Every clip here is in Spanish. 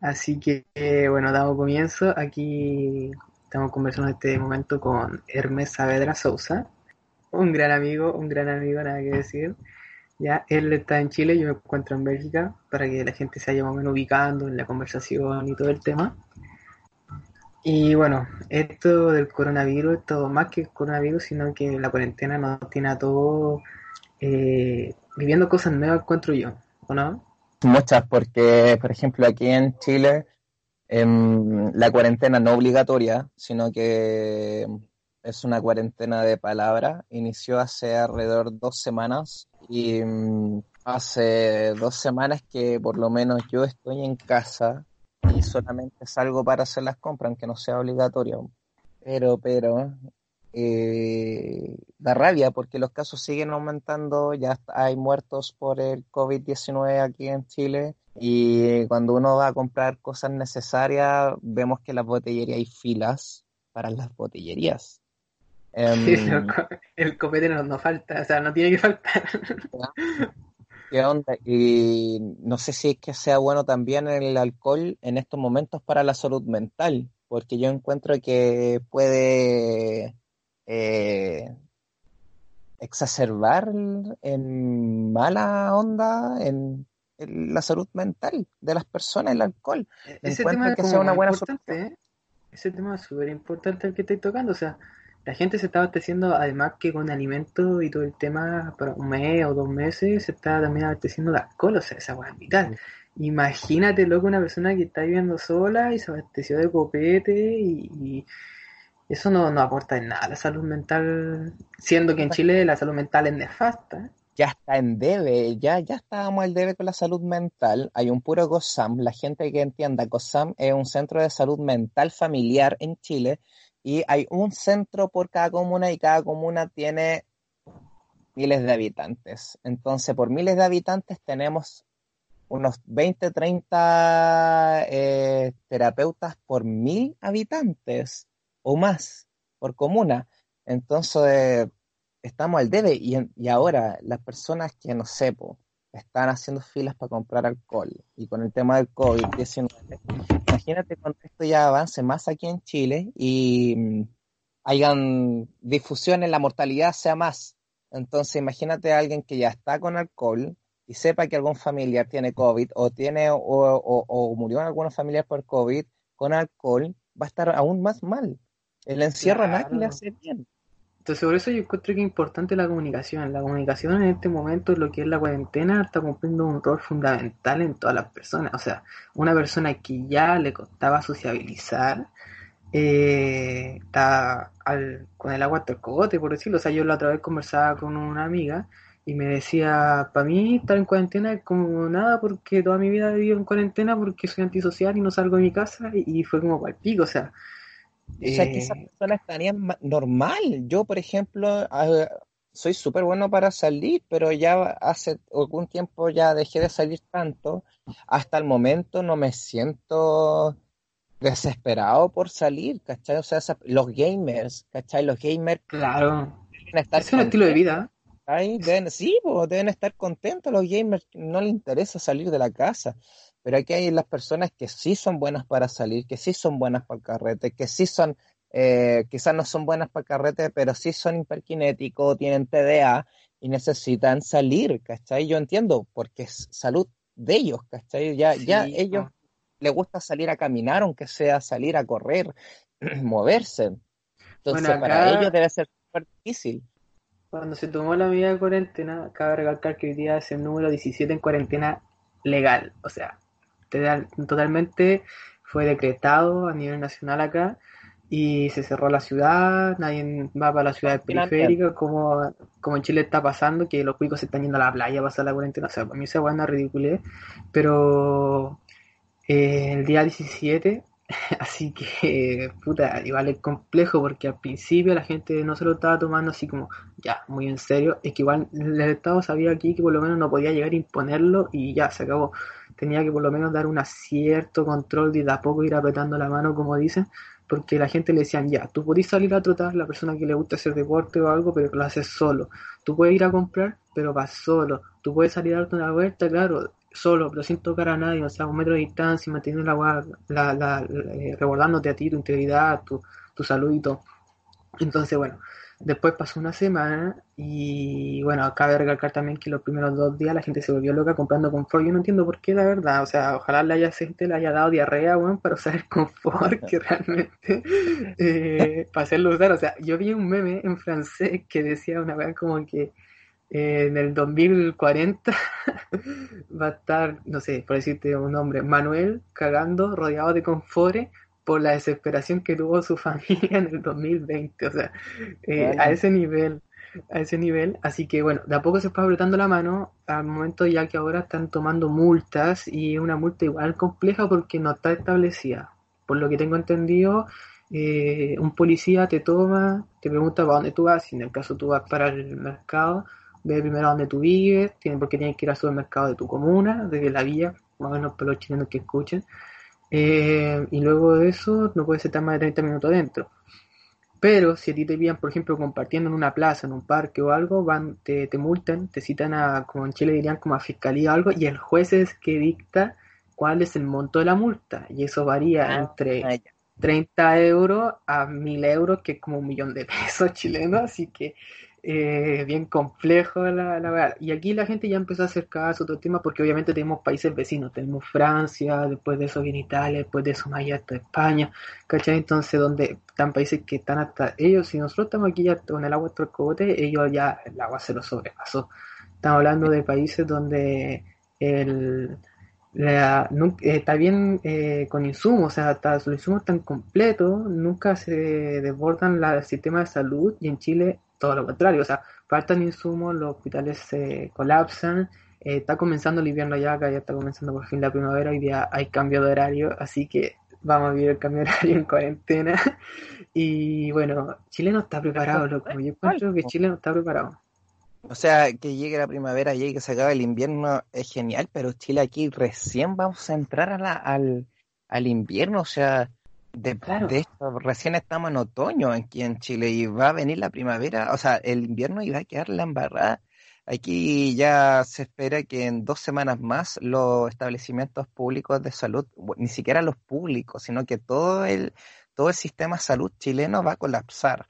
Así que, eh, bueno, damos comienzo. Aquí estamos conversando en este momento con Hermes Saavedra Sousa, un gran amigo, un gran amigo, nada que decir. Ya, él está en Chile, yo me encuentro en Bélgica, para que la gente se vaya más o ubicando en la conversación y todo el tema. Y bueno, esto del coronavirus, esto más que el coronavirus, sino que la cuarentena nos tiene a todos eh, viviendo cosas nuevas, encuentro yo, ¿o no? Muchas, porque, por ejemplo, aquí en Chile, em, la cuarentena no obligatoria, sino que es una cuarentena de palabra, inició hace alrededor de dos semanas y mm, hace dos semanas que por lo menos yo estoy en casa y solamente salgo para hacer las compras, aunque no sea obligatorio. Pero, pero, eh, da rabia porque los casos siguen aumentando, ya hay muertos por el COVID-19 aquí en Chile y cuando uno va a comprar cosas necesarias vemos que en las botellerías hay filas para las botellerías. Em, Sí, el copete no, no falta, o sea, no tiene que faltar. ¿Qué onda? Y no sé si es que sea bueno también el alcohol en estos momentos para la salud mental, porque yo encuentro que puede eh, exacerbar en mala onda en, en la salud mental de las personas el alcohol. Ese Encuentro tema es que sea una buena ¿eh? Ese tema es súper importante el que estoy tocando, o sea, la gente se está abasteciendo, además que con alimentos y todo el tema, para un mes o dos meses, se está también abasteciendo de alcohol, o sea, esa hueá es vital. Imagínate, loco, una persona que está viviendo sola y se abasteció de copete y, y eso no, no aporta en nada a la salud mental, siendo que en Chile la salud mental es nefasta. ya está en debe, ya, ya estábamos al debe con la salud mental. Hay un puro GOSAM, la gente que entienda, GOSAM es un centro de salud mental familiar en Chile y hay un centro por cada comuna y cada comuna tiene miles de habitantes. Entonces, por miles de habitantes tenemos unos 20, 30 eh, terapeutas por mil habitantes o más por comuna. Entonces, estamos al debe y, en- y ahora las personas que, no sé, po, están haciendo filas para comprar alcohol y con el tema del COVID-19, imagínate cuando esto ya avance más aquí en Chile y mm, hayan difusiones, la mortalidad sea más. Entonces, imagínate a alguien que ya está con alcohol y sepa que algún familiar tiene COVID o tiene o, o, murió alguna familiar por COVID con alcohol, va a estar aún más mal. El encierro a nadie le Claro. hace bien. Entonces, por eso yo encuentro que es importante la comunicación. La comunicación en este momento, lo que es la cuarentena, está cumpliendo un rol fundamental en todas las personas. O sea, una persona que ya le costaba sociabilizar, eh, está al- con el agua hasta el cogote, por decirlo. O sea, yo la otra vez conversaba con una amiga y me decía, para mí estar en cuarentena es como nada porque toda mi vida he vivido en cuarentena porque soy antisocial y no salgo de mi casa y, y fue como para el pico. O sea, O sea, que esas eh, personas estarían ma- normal. Yo, por ejemplo, soy súper bueno para salir, pero ya hace algún tiempo ya dejé de salir tanto. Hasta el momento no me siento desesperado por salir, ¿cachai? O sea, los gamers, ¿cachai? Los gamers claro, deben estar es un estilo de vida. Deben, sí, pues, deben estar contentos los gamers, no les interesa salir de la casa. Pero aquí hay las personas que sí son buenas para salir, que sí son buenas para el carrete, que sí son, eh, quizás no son buenas para el carrete, pero sí son hiperkinéticos, tienen TDA y necesitan salir, ¿cachai? Yo entiendo, porque es salud de ellos, ¿cachai? Ya, ya Sí, ellos po. les gusta salir a caminar, aunque sea salir a correr, moverse. Entonces, Bueno, para ellos debe ser súper difícil. Cuando se tomó la medida de cuarentena, cabe recalcar que hoy día es el número 17 en cuarentena legal. O sea, totalmente fue decretado a nivel nacional acá y se cerró la ciudad, nadie va para la ciudad periférica, como, como en Chile está pasando, que los cuicos se están yendo a la playa a pasar la cuarentena, o sea, para mí esa buena ridícula, pero eh, el día 17, así que, puta, igual es complejo, porque al principio la gente no se lo estaba tomando así como, ya, muy en serio, es que igual el Estado sabía aquí que por lo menos no podía llegar a imponerlo y ya, se acabó tenía que por lo menos dar un cierto control y de a poco ir apretando la mano, como dicen, porque la gente le decían, ya, tú podés salir a trotar, la persona que le gusta hacer deporte o algo, pero lo haces solo. Tú puedes ir a comprar, pero vas solo. Tú puedes salir a darte una vuelta, claro, solo, pero sin tocar a nadie, o sea, un metro de distancia, manteniendo la, la, la, eh, a ti tu integridad, tu, tu salud y todo. Entonces, bueno, Después pasó una semana y bueno, cabe recalcar también que los primeros dos días la gente se volvió loca comprando confort. Yo no entiendo por qué, la verdad. O sea, ojalá la haya, gente le haya dado diarrea, bueno, para usar el confort que realmente eh, para hacerlo usar. O sea, yo vi un meme en francés que decía una vez como que eh, en el 2040 va a estar, no sé, por decirte un nombre, Manuel cagando rodeado de confort por la desesperación que tuvo su familia en el 2020, o sea, eh, a ese nivel, a ese nivel, así que bueno, de a poco se está apretando la mano, al momento ya que ahora están tomando multas y una multa igual compleja porque no está establecida, por lo que tengo entendido, eh, un policía te toma, te pregunta para dónde tú vas, si en el caso tú vas para el mercado, ve primero dónde tú vives, tiene, porque tienes que ir al supermercado de tu comuna, de la vía, más o menos para los chilenos que escuchen, eh, y luego de eso no puedes estar más de 30 minutos dentro. Pero si a ti te pillan, por ejemplo, compartiendo en una plaza, en un parque o algo, van, te, te multan, te citan a, como en Chile dirían, como a fiscalía o algo, y el juez es que dicta cuál es el monto de la multa. Y eso varía ah, entre 30 euros a 1000 euros, que es como un millón de pesos chilenos, así que eh, bien complejo la, la verdad. Y aquí la gente ya empezó a acercarse a otro tema porque obviamente tenemos países vecinos, tenemos Francia, después de eso viene Italia, después de eso más allá está España, ¿cachai? Entonces donde están países que están hasta ellos, si nosotros estamos aquí ya con el agua hasta el cogote, ellos ya el agua se lo sobrepasó. Estamos hablando de países donde el, eh, está bien eh, con insumos, o sea, hasta los insumos están completos, nunca se desbordan la, el sistema de salud y en Chile todo lo contrario, o sea, faltan insumos, los hospitales se colapsan, eh, está comenzando el invierno ya, acá ya está comenzando por fin la primavera, hoy día hay cambio de horario, así que vamos a vivir el cambio de horario en cuarentena. Y bueno, Chile no está preparado, loco. Yo creo que Chile no está preparado. O sea, que llegue la primavera y que se acabe el invierno es genial, pero Chile aquí recién vamos a entrar a la, al, al invierno, o sea, de, de, esto, recién estamos en otoño aquí en Chile y va a venir la primavera, o sea, el invierno y va a quedar la embarrada. Aquí ya se espera que en dos semanas más los establecimientos públicos de salud, ni siquiera los públicos, sino que todo el, todo el sistema de salud chileno va a colapsar.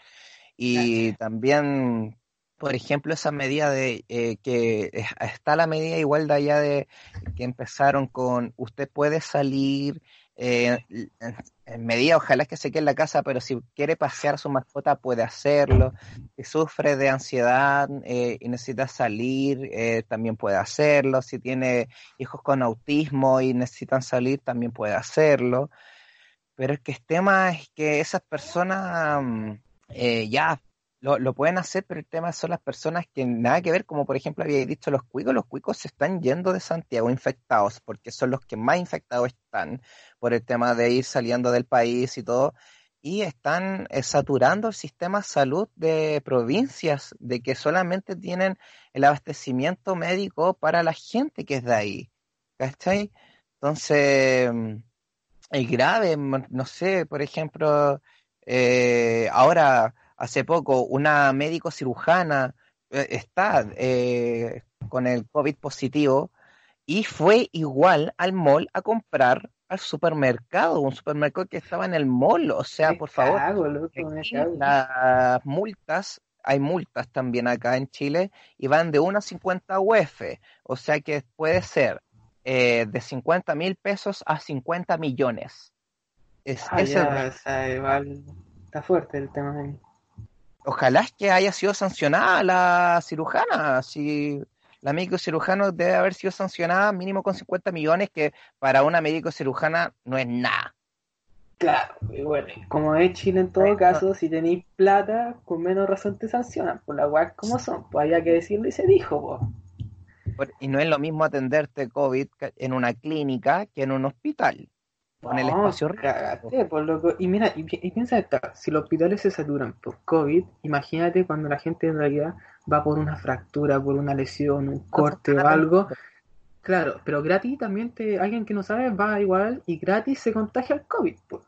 Y también, por ejemplo, esa medida de eh, que está la medida igual de allá de que empezaron con usted puede salir eh, en medida, ojalá que se quede en la casa, pero si quiere pasear su mascota puede hacerlo. Si sufre de ansiedad eh, y necesita salir, eh, también puede hacerlo. Si tiene hijos con autismo y necesitan salir, también puede hacerlo. Pero el que es tema es que esas personas mm, ya lo, lo, pueden hacer, pero el tema son las personas que nada que ver, como por ejemplo había dicho los cuicos, los cuicos se están yendo de Santiago infectados, porque son los que más infectados están por el tema de ir saliendo del país y todo, y están eh, saturando el sistema de salud de provincias, de que solamente tienen el abastecimiento médico para la gente que es de ahí. ¿Cachai? Entonces, mm, es grave, no sé, por ejemplo, eh, ahora hace poco una médico cirujana eh, está eh, con el COVID positivo y fue igual al mall a comprar al supermercado, un supermercado que estaba en el mall, o sea, por favor, las multas, hay multas también acá en Chile y van de 1 a 50 UF, o sea que puede ser eh, de 50 mil pesos a 50 millones. Es, ah, está fuerte el tema ahí ojalá es que haya sido sancionada la cirujana. Si la médico cirujano debe haber sido sancionada mínimo con 50 millones, que para una médico cirujana no es nada. Claro, y bueno, como es Chile en todo caso, si tenéis plata, con menos razón te sancionan, por las weas como son, pues había que decirlo y se dijo, pues. Y no es lo mismo atenderte COVID en una clínica que en un hospital. Con el No, espacio cagaste, por loco. Y mira, y, y piensa esto, si los hospitales se saturan por COVID, imagínate cuando la gente en realidad va por una fractura, por una lesión, un corte o algo. Claro, pero gratis también te, alguien que no sabe va igual y gratis se contagia el COVID. pues.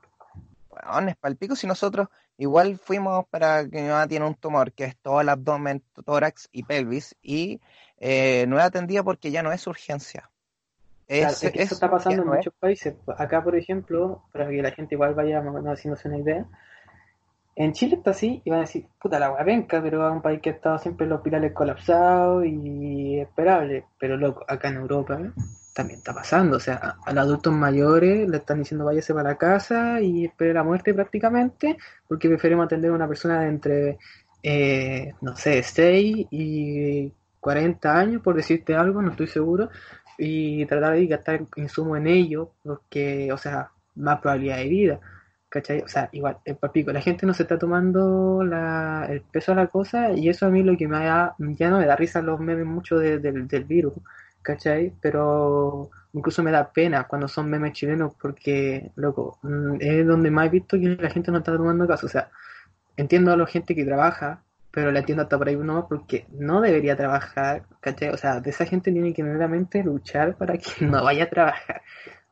Weón, es palpico si nosotros igual fuimos para que mi mamá tiene un tumor que es todo el abdomen, tórax y pelvis y eh, no es atendida porque ya no es urgencia. Es, es que eso está pasando en no muchos países. Acá, por ejemplo, para que la gente igual vaya más o menos haciéndose una idea, en Chile está así y van a decir, puta la wea penca, pero es un país que ha estado siempre en los hospitales colapsados y esperable. Pero loco, acá en Europa ¿eh? también está pasando. O sea, a, a los adultos mayores le están diciendo váyase para la casa y espere la muerte prácticamente, porque preferimos atender a una persona de entre, eh, no sé, 6 y 40 años, por decirte algo, no estoy seguro y tratar de gastar insumo en ello, porque, o sea, más probabilidad de vida, ¿cachai? O sea, igual, el papico, la gente no se está tomando la, el peso a la cosa y eso a mí lo que me da, ya no me da risa los memes mucho de- del virus, ¿cachai? Pero incluso me da pena cuando son memes chilenos porque, loco, mm, es donde más he visto que la gente no está tomando caso, o sea, entiendo a la gente que trabaja, pero la entiendo hasta por ahí no, porque no debería trabajar, ¿cachai? O sea, de esa gente tiene que meramente luchar para que no vaya a trabajar.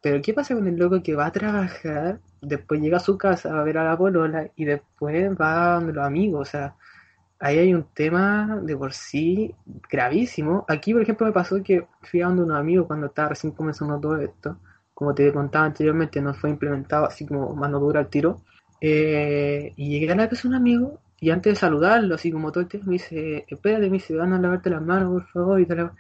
Pero ¿qué pasa con el loco que va a trabajar, después llega a su casa, a ver a la polola y después va donde los amigos? O sea, ahí hay un tema de por sí gravísimo. Aquí, por ejemplo, me pasó que fui a donde unos amigos cuando estaba recién comenzando todo esto. Como te contaba anteriormente, no fue implementado así como mano dura al tiro. Eh, y llegué a la casa de un amigo y antes de saludarlo, así como todo el tiempo, me dice, espérate, me dice, van a lavarte las manos, por favor, y tal.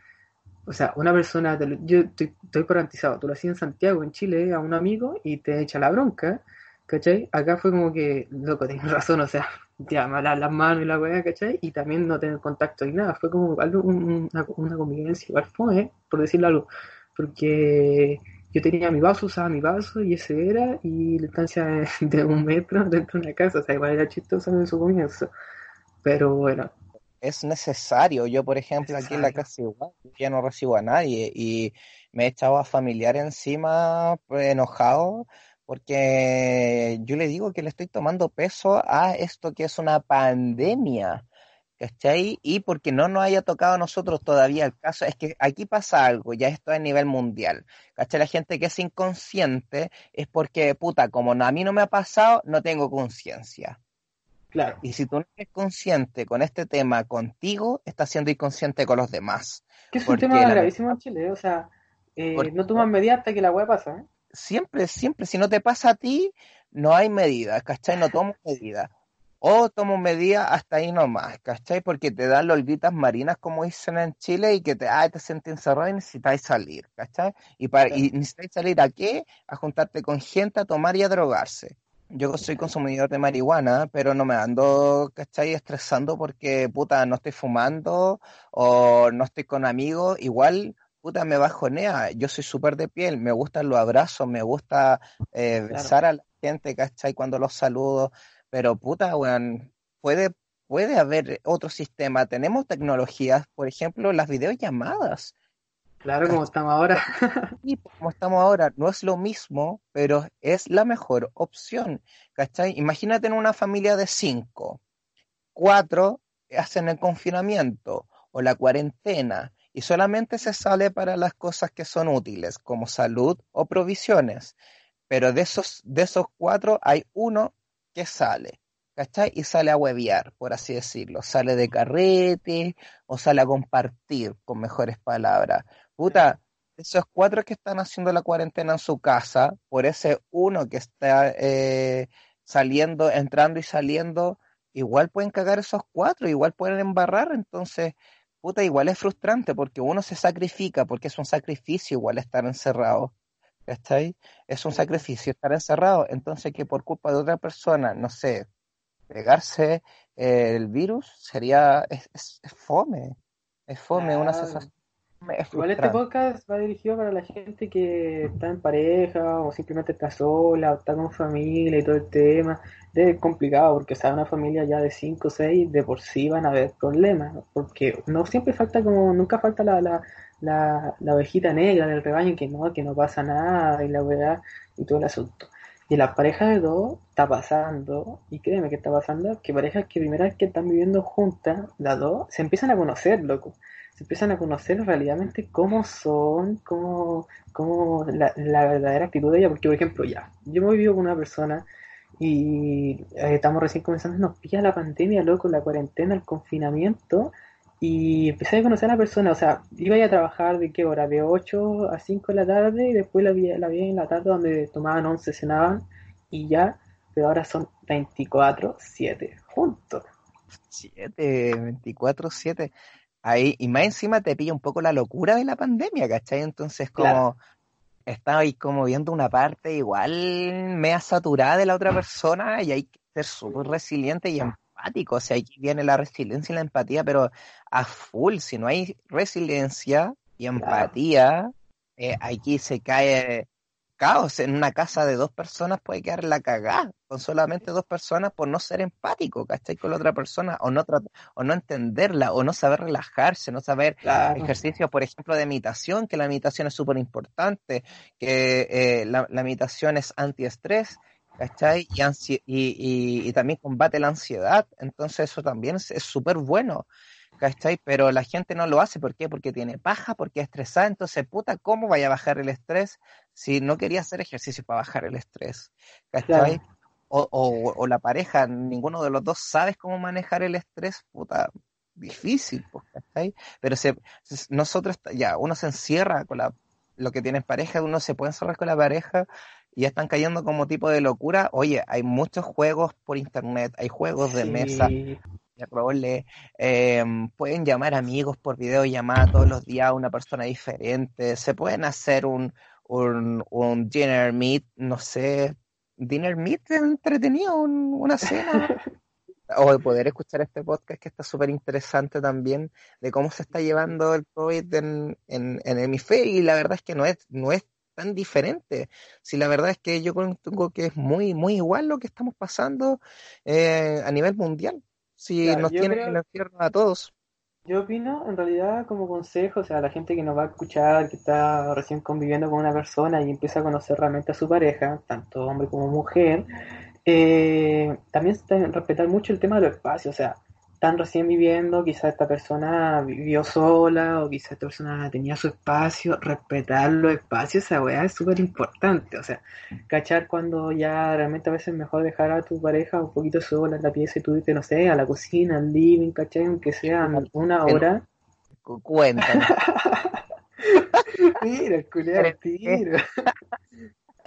O sea, una persona, te yo estoy, estoy garantizado, tú lo hacías en Santiago, en Chile, a un amigo y te echa la bronca, ¿cachai? Acá fue como que, loco, tienes razón, o sea, ya, las manos y la weá, ¿cachai? Y también no tener contacto y nada, fue como algo, un- una, una convivencia igual fue, por decirlo algo, porque yo tenía mi vaso, usaba mi vaso y ese era, y la distancia de, un metro dentro de una casa, o sea, igual era chistoso en su comienzo, pero bueno, es necesario. Yo, por ejemplo, aquí en la casa igual, ya no recibo a nadie y me he echado a familiar encima pues, enojado porque yo le digo que le estoy tomando peso a esto que es una pandemia. ¿Cachai? Y porque no nos haya tocado a nosotros todavía el caso, es que aquí pasa algo, ya esto es a nivel mundial. ¿Cachai? La gente que es inconsciente es porque, puta, como no- a mí no me ha pasado, no tengo conciencia. claro. Y si tú no eres consciente con este tema contigo, estás siendo inconsciente con los demás. Que es un tema la- gravísimo en Chile, o sea, eh, Porque- no toman medidas hasta que la weá pasa, ¿eh? Siempre, siempre, si no te pasa a ti, no hay medidas, ¿cachai? No tomo medidas. O tomo medidas hasta ahí nomás, ¿cachai? Porque te dan lolguitas marinas, como dicen en Chile, y que te, ay, te sientes encerrado y necesitáis salir, ¿cachai? Y, para, y necesitáis salir a qué? A juntarte con gente, a tomar y a drogarse. Yo soy consumidor de marihuana, pero no me ando, ¿cachai? Estresando porque, puta, no estoy fumando o no estoy con amigos. Igual, puta, me bajonea. Yo soy súper de piel, me gustan los abrazos, me gusta eh, Claro. besar a la gente, ¿cachai? Cuando los saludo. Pero, puta, weón, puede, puede haber otro sistema. Tenemos tecnologías, por ejemplo, las videollamadas. Claro, como estamos ahora. Y como estamos ahora, no es lo mismo, pero es la mejor opción. ¿Cachai? Imagínate en una familia de cinco, cuatro hacen el confinamiento o la cuarentena y solamente se sale para las cosas que son útiles, como salud o provisiones. Pero de esos, de esos cuatro hay uno que sale, ¿cachai? Y sale a huevear, por así decirlo. Sale de carrete o sale a compartir, con mejores palabras. Puta, esos cuatro que están haciendo la cuarentena en su casa, por ese uno que está eh, saliendo, entrando y saliendo, igual pueden cagar esos cuatro, igual pueden embarrar, entonces, puta, igual es frustrante porque uno se sacrifica, porque es un sacrificio igual estar encerrado, ¿cachai? Es un sacrificio estar encerrado, entonces que por culpa de otra persona, no sé, pegarse eh, el virus sería, es, es- es fome, es fome, una sensación Es Igual este podcast va dirigido para la gente que está en pareja o simplemente está sola o está con familia y todo el tema. Es complicado porque, o sea, una familia ya de 5 o 6 de por sí van a haber problemas, porque no siempre falta como, nunca falta la, la, la, la ovejita negra del rebaño que no, que no pasa nada y la verdad y todo el asunto. Y en las parejas de dos está pasando, y créeme que está pasando, que parejas que primera vez que están viviendo juntas, las dos, se empiezan a conocer, loco se empiezan a conocer realmente cómo son, cómo, cómo la, la verdadera actitud de ella. Porque, por ejemplo, ya, yo me vivo con una persona y eh, estamos recién comenzando, nos pilla la pandemia, loco, la cuarentena, el confinamiento, y empecé a conocer a la persona, o sea, iba a, ir a trabajar de qué hora, de 8 a 5 de la tarde, y después la vi, la vi en la tarde donde tomaban 11, cenaban, y ya, pero ahora son 24-7 juntos. 7, 24, 7. Ahí, y más encima te pilla un poco la locura de la pandemia, ¿cachai? Entonces, como Claro. estaba ahí como viendo una parte igual mea saturada de la otra persona y hay que ser súper resiliente y empático. O sea, aquí viene la resiliencia y la empatía, pero a full. Si no hay resiliencia y empatía, eh, aquí se cae caos. En una casa de dos personas puede quedar la cagada con solamente dos personas por no ser empático, ¿cachai? Con la otra persona o no, o no entenderla o no saber relajarse, no saber Claro. ejercicios, por ejemplo, de meditación, que la meditación es súper importante, que eh, la, la meditación es antiestrés, ¿cachai? Y, ansi- y, y- y también combate la ansiedad, entonces eso también es súper bueno, ¿cachai? Pero la gente no lo hace, ¿por qué? Porque tiene paja, porque es estresada, entonces, puta, ¿cómo vaya a bajar el estrés si no quería hacer ejercicio para bajar el estrés? ¿cachai? Claro. O, o, o la pareja, ninguno de los dos sabes cómo manejar el estrés, puta, difícil, pues, ¿cachai? Pero se, se- nosotros, ya, uno se encierra con la, lo que tiene en pareja, uno se puede encerrar con la pareja y ya están cayendo como tipo de locura. Oye, hay muchos juegos por internet, hay juegos de mesa, Sí, de role, eh, pueden llamar amigos por videollamada todos los días a una persona diferente, se pueden hacer un, un, un dinner meet, no sé, dinner meet entretenido, un- una cena, o de poder escuchar este podcast que está súper interesante también de cómo se está llevando el COVID en, en, en el hemisferio y la verdad es que no es, no es tan diferente. Si la verdad es que yo tengo que es muy, muy igual lo que estamos pasando eh, a nivel mundial. Si Claro, nos tienen creo- en el infierno a todos. Yo opino, en realidad, como consejo, o sea, la gente que nos va a escuchar, que está recién conviviendo con una persona y empieza a conocer realmente a su pareja, tanto hombre como mujer, eh, también respetar mucho el tema de los espacios, o sea, están recién viviendo, quizás esta persona vivió sola o quizás esta persona tenía su espacio, respetar los espacios, esa weá es súper importante, o sea, cachar cuando ya realmente a veces es mejor dejar a tu pareja un poquito sola en la pieza y tú irte, no sé, a la cocina, al living, cachai, aunque sean una hora. Cu- Cuéntanos. Mira, al tiro.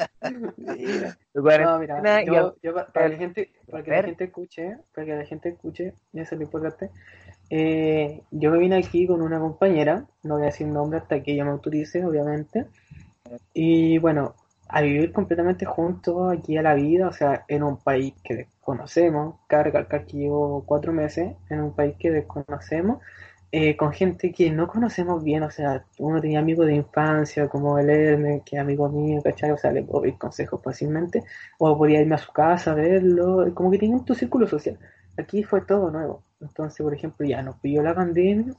No, mira, yo, yo pa- para, que el- la gente, para que la gente escuche, para que la gente escuche, eso es lo importante, eh, yo me vine aquí con una compañera, no voy a decir nombre hasta que ella me autorice, obviamente, y bueno, a vivir completamente juntos aquí a la vida, o sea, en un país que desconocemos, recalcar que llevo cuatro meses en un país que desconocemos, eh, con gente que no conocemos bien, o sea, uno tenía amigos de infancia, como el Hermes, que es amigo mío, ¿cachai? O sea, le puedo pedir consejos fácilmente, o podía irme a su casa a verlo, como que tienen tu círculo social. Aquí fue todo nuevo. Entonces, por ejemplo, ya nos pilló la pandemia,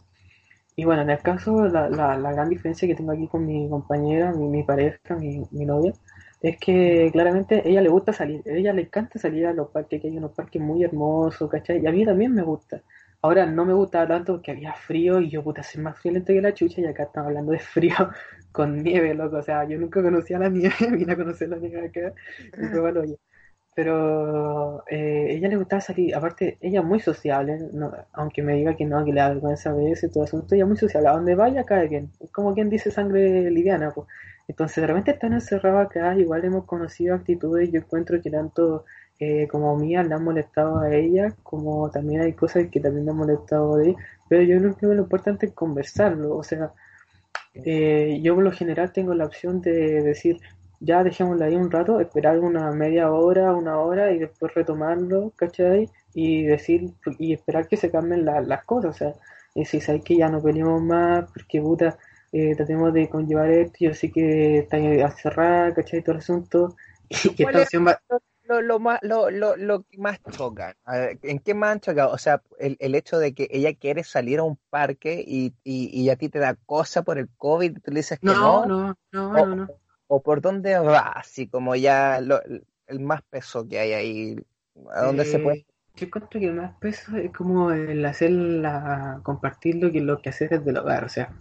y bueno, en el caso, la, la, la gran diferencia que tengo aquí con mi compañera, mi, mi pareja, mi, mi novia, es que claramente ella le gusta salir, ella le encanta salir a los parques, que hay unos parques muy hermosos, ¿cachai? Y a mí también me gusta. Ahora no me gustaba tanto porque había frío y yo, puta, soy más friolento que la chucha y acá estamos hablando de frío con nieve, loco. O sea, yo nunca conocía la nieve, vine a conocer la nieve acá y fue malo. Pero eh, ella le gustaba salir, aparte, ella es muy sociable, no- aunque me diga que no, que le da vergüenza a veces, todo asunto, ella es muy sociable, a donde vaya cae bien, es como quien dice sangre liviana, pues. Entonces, de repente están encerrados acá, igual hemos conocido actitudes, yo encuentro que tanto eh, como mías le han molestado a ella, como también hay cosas que también le han molestado de ella, pero yo creo que lo importante es conversarlo, o sea, eh, yo por lo general tengo la opción de decir, ya dejémoslo ahí un rato, esperar una media hora, una hora y después retomarlo, ¿cachai? Y decir, y esperar que se cambien la- las cosas, o sea, y si sabes que ya no peleamos más, porque puta, eh, tratemos de conllevar esto, yo sé que está cerrada, ¿cachai? Todo el asunto, y que ¿Cuál esta es opción va... Lo, lo más, lo, lo, lo que más choca, a ver, ¿en qué más han chocado? O sea, el, el hecho de que ella quiere salir a un parque y, y, y a ti te da cosa por el COVID y tú le dices que No, no, no, no, no, no. o por dónde va, así como ya lo- el más peso que hay ahí, a dónde se Eh, puede. Yo encuentro que el más peso es como el hacer la, compartir lo que lo que hacer desde el hogar, o sea,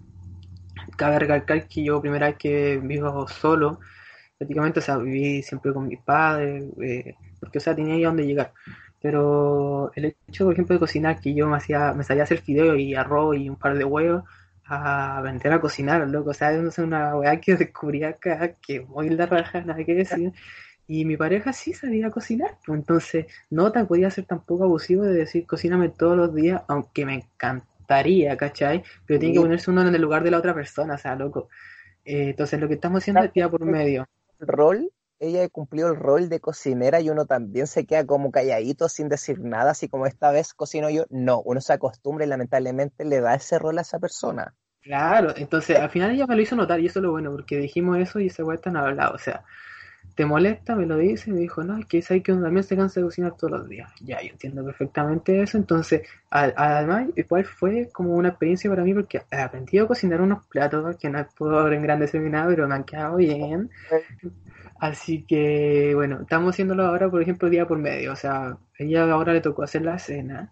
cabe recalcar que yo primera vez que vivo solo, prácticamente, o sea, viví siempre con mis padres, eh, porque, o sea, tenía ahí a dónde llegar. Pero el hecho, por ejemplo, de cocinar, que yo me hacía, me sabía hacer fideo y arroz y un par de huevos, a aprender a cocinar, loco, o sea, es una weá que descubrí acá, que muy la raja, nada que decir. Y mi pareja sí sabía cocinar, pues entonces no te podía ser tampoco abusivo de decir cocíname todos los días, aunque me encantaría, ¿cachai? Pero tiene que ponerse uno en el lugar de la otra persona, o sea, loco. Eh, entonces lo que estamos haciendo es día por medio. El rol, ella cumplió el rol de cocinera y uno también se queda como calladito sin decir nada, así como esta vez cocino yo. No, uno se acostumbra y lamentablemente le da ese rol a esa persona. Claro, entonces al final ella me lo hizo notar y eso es lo bueno, porque dijimos eso y esa weá está hablado, o sea, ¿te molesta? Me lo dice, me dijo, no, es que sabes que uno también se cansa de cocinar todos los días. Ya, yo entiendo perfectamente eso, entonces, además, igual fue como una experiencia para mí porque he aprendido a cocinar unos platos que no puedo engrandecer ni nada, pero me han quedado bien. Así que, bueno, estamos haciéndolo ahora, por ejemplo, día por medio. O sea, ella ahora le tocó hacer la cena.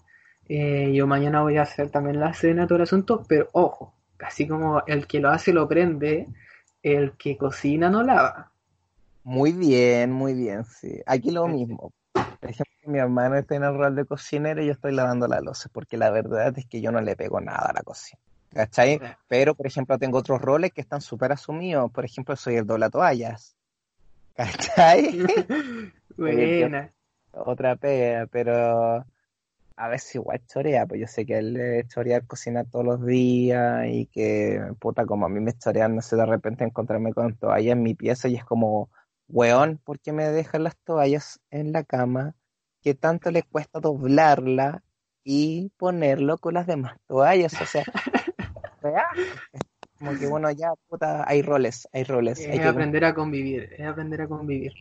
eh, yo mañana voy a hacer también la cena, todo el asunto, pero ojo, así como el que lo hace lo prende, el que cocina no lava. Muy bien, muy bien, sí. Aquí lo mismo. Por ejemplo, mi hermano está en el rol de cocinero y yo estoy lavando la loza, porque la verdad es que yo no le pego nada a la cocina. ¿Cachai? Pero, por ejemplo, tengo otros roles que están súper asumidos. Por ejemplo, soy el dobla toallas. ¿Cachai? Buena. Otra pega, pero a veces igual chorea, pues yo sé que él le chorear cocinar todos los días y que, puta, como a mí me chorean, no sé, de repente encontrarme con toallas en mi pieza y es como, weón, ¿por qué me dejan las toallas en la cama? ¿Qué tanto le cuesta doblarla y ponerlo con las demás toallas? O sea, como que bueno, ya, puta, hay roles, hay roles. hay Es que aprender a convivir, es aprender a convivir.